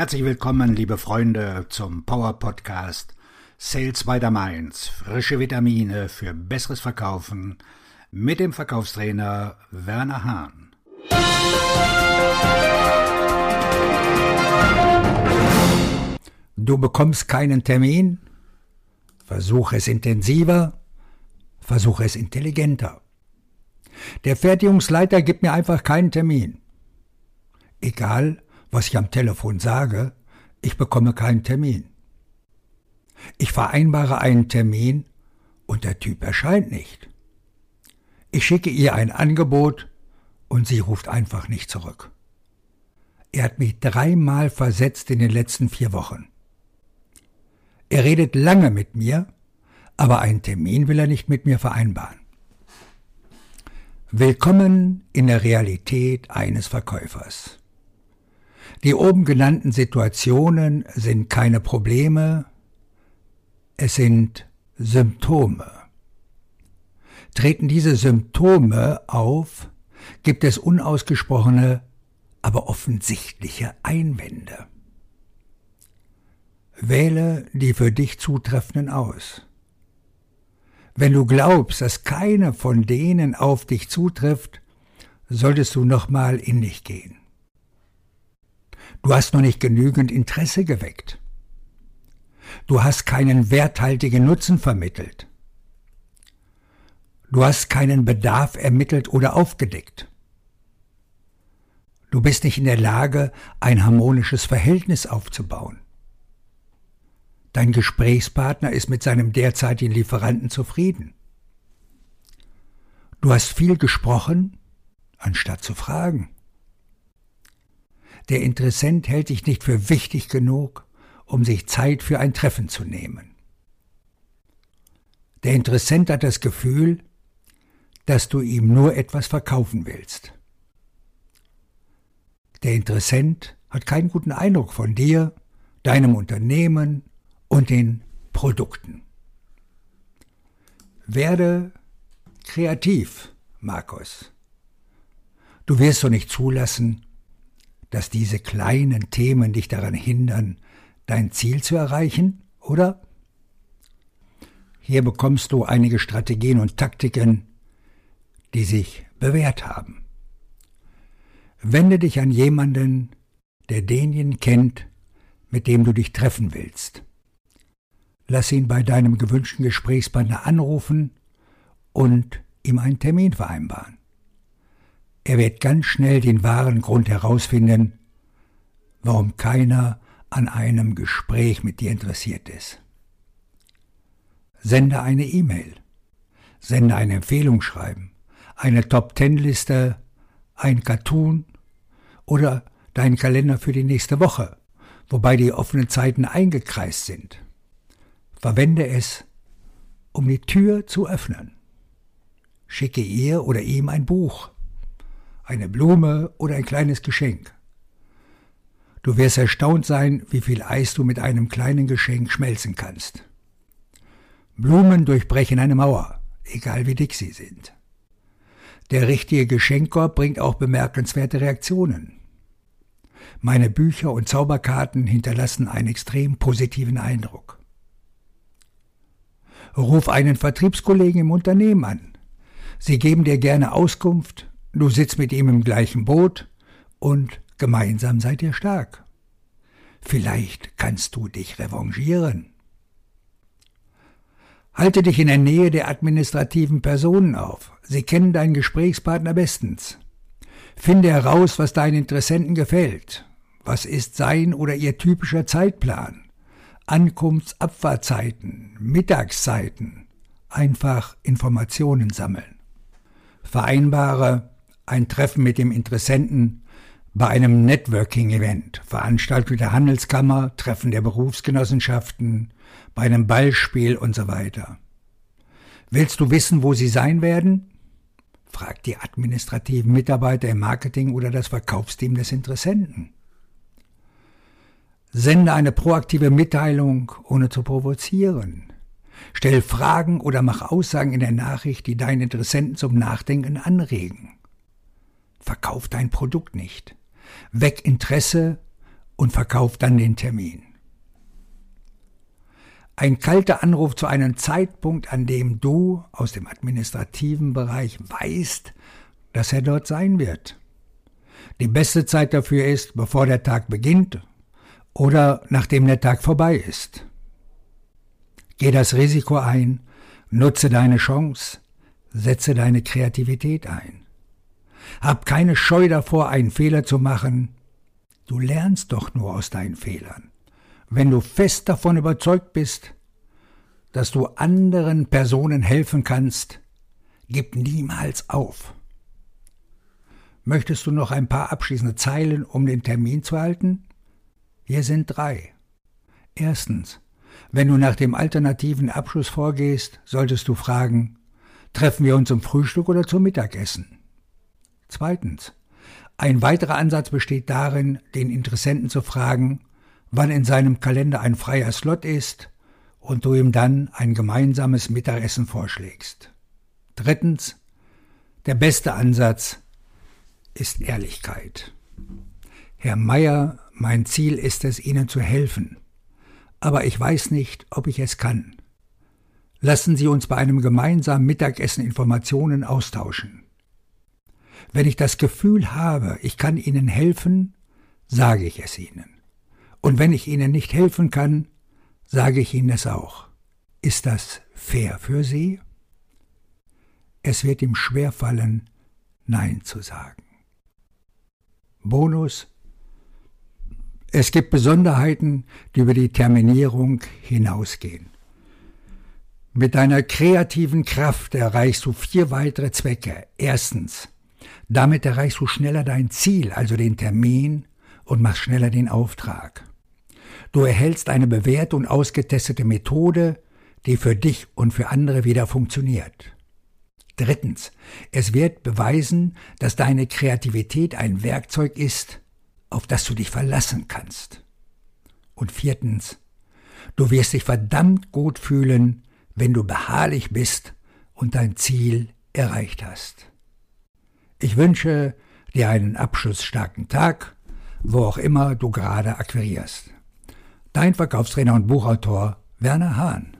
Herzlich willkommen, liebe Freunde, zum Power Podcast Sales by the Mainz. Frische Vitamine für besseres Verkaufen mit dem Verkaufstrainer Werner Hahn. Du bekommst keinen Termin? Versuch es intensiver, versuch es intelligenter. Der Fertigungsleiter gibt mir einfach keinen Termin. Egal, was ich am Telefon sage, ich bekomme keinen Termin. Ich vereinbare einen Termin und der Typ erscheint nicht. Ich schicke ihr ein Angebot und sie ruft einfach nicht zurück. Er hat mich dreimal versetzt in den letzten vier Wochen. Er redet lange mit mir, aber einen Termin will er nicht mit mir vereinbaren. Willkommen in der Realität eines Verkäufers. Die oben genannten Situationen sind keine Probleme, es sind Symptome. Treten diese Symptome auf, gibt es unausgesprochene, aber offensichtliche Einwände. Wähle die für dich zutreffenden aus. Wenn du glaubst, dass keine von denen auf dich zutrifft, solltest du nochmal in dich gehen. Du hast noch nicht genügend Interesse geweckt. Du hast keinen werthaltigen Nutzen vermittelt. Du hast keinen Bedarf ermittelt oder aufgedeckt. Du bist nicht in der Lage, ein harmonisches Verhältnis aufzubauen. Dein Gesprächspartner ist mit seinem derzeitigen Lieferanten zufrieden. Du hast viel gesprochen, anstatt zu fragen. Der Interessent hält dich nicht für wichtig genug, um sich Zeit für ein Treffen zu nehmen. Der Interessent hat das Gefühl, dass du ihm nur etwas verkaufen willst. Der Interessent hat keinen guten Eindruck von dir, deinem Unternehmen und den Produkten. Werde kreativ, Markus. Du wirst doch nicht zulassen, dass diese kleinen Themen dich daran hindern, dein Ziel zu erreichen, oder? Hier bekommst du einige Strategien und Taktiken, die sich bewährt haben. Wende dich an jemanden, der denjenigen kennt, mit dem du dich treffen willst. Lass ihn bei deinem gewünschten Gesprächspartner anrufen und ihm einen Termin vereinbaren. Er wird ganz schnell den wahren Grund herausfinden, warum keiner an einem Gespräch mit dir interessiert ist. Sende eine E-Mail, sende ein Empfehlungsschreiben, eine Top-Ten-Liste, ein Cartoon oder deinen Kalender für die nächste Woche, wobei die offenen Zeiten eingekreist sind. Verwende es, um die Tür zu öffnen. Schicke ihr oder ihm ein Buch, eine Blume oder ein kleines Geschenk. Du wirst erstaunt sein, wie viel Eis du mit einem kleinen Geschenk schmelzen kannst. Blumen durchbrechen eine Mauer, egal wie dick sie sind. Der richtige Geschenkkorb bringt auch bemerkenswerte Reaktionen. Meine Bücher und Zauberkarten hinterlassen einen extrem positiven Eindruck. Ruf einen Vertriebskollegen im Unternehmen an. Sie geben dir gerne Auskunft Du sitzt mit ihm im gleichen Boot und gemeinsam seid ihr stark. Vielleicht kannst du dich revanchieren. Halte dich in der Nähe der administrativen Personen auf. Sie kennen deinen Gesprächspartner bestens. Finde heraus, was deinen Interessenten gefällt. Was ist sein oder ihr typischer Zeitplan? Ankunftsabfahrzeiten, Mittagszeiten. Einfach Informationen sammeln. Vereinbare ein Treffen mit dem Interessenten bei einem Networking-Event, Veranstaltung der Handelskammer, Treffen der Berufsgenossenschaften, bei einem Ballspiel und so weiter. Willst du wissen, wo sie sein werden? Frag die administrativen Mitarbeiter im Marketing oder das Verkaufsteam des Interessenten. Sende eine proaktive Mitteilung, ohne zu provozieren. Stell Fragen oder mach Aussagen in der Nachricht, die deinen Interessenten zum Nachdenken anregen. Verkauf dein Produkt nicht. Weck Interesse und verkauf dann den Termin. Ein kalter Anruf zu einem Zeitpunkt, an dem du aus dem administrativen Bereich weißt, dass er dort sein wird. Die beste Zeit dafür ist, bevor der Tag beginnt oder nachdem der Tag vorbei ist. Geh das Risiko ein, nutze deine Chance, setze deine Kreativität ein. Hab keine Scheu davor, einen Fehler zu machen. Du lernst doch nur aus deinen Fehlern. Wenn du fest davon überzeugt bist, dass du anderen Personen helfen kannst, gib niemals auf. Möchtest du noch ein paar abschließende Zeilen, um den Termin zu halten? Hier sind drei. Erstens, wenn du nach dem alternativen Abschluss vorgehst, solltest du fragen, treffen wir uns zum Frühstück oder zum Mittagessen? Zweitens, ein weiterer Ansatz besteht darin, den Interessenten zu fragen, wann in seinem Kalender ein freier Slot ist und du ihm dann ein gemeinsames Mittagessen vorschlägst. Drittens, der beste Ansatz ist Ehrlichkeit. Herr Meier, mein Ziel ist es, Ihnen zu helfen, aber ich weiß nicht, ob ich es kann. Lassen Sie uns bei einem gemeinsamen Mittagessen Informationen austauschen. Wenn ich das Gefühl habe, ich kann Ihnen helfen, sage ich es Ihnen. Und wenn ich Ihnen nicht helfen kann, sage ich Ihnen es auch. Ist das fair für Sie? Es wird ihm schwerfallen, Nein zu sagen. Bonus. Es gibt Besonderheiten, die über die Terminierung hinausgehen. Mit deiner kreativen Kraft erreichst du vier weitere Zwecke. Erstens, damit erreichst du schneller dein Ziel, also den Termin, und machst schneller den Auftrag. Du erhältst eine bewährte und ausgetestete Methode, die für dich und für andere wieder funktioniert. Drittens, es wird beweisen, dass deine Kreativität ein Werkzeug ist, auf das du dich verlassen kannst. Und viertens, du wirst dich verdammt gut fühlen, wenn du beharrlich bist und dein Ziel erreicht hast. Ich wünsche dir einen abschlussstarken Tag, wo auch immer du gerade akquirierst. Dein Verkaufstrainer und Buchautor Werner Hahn.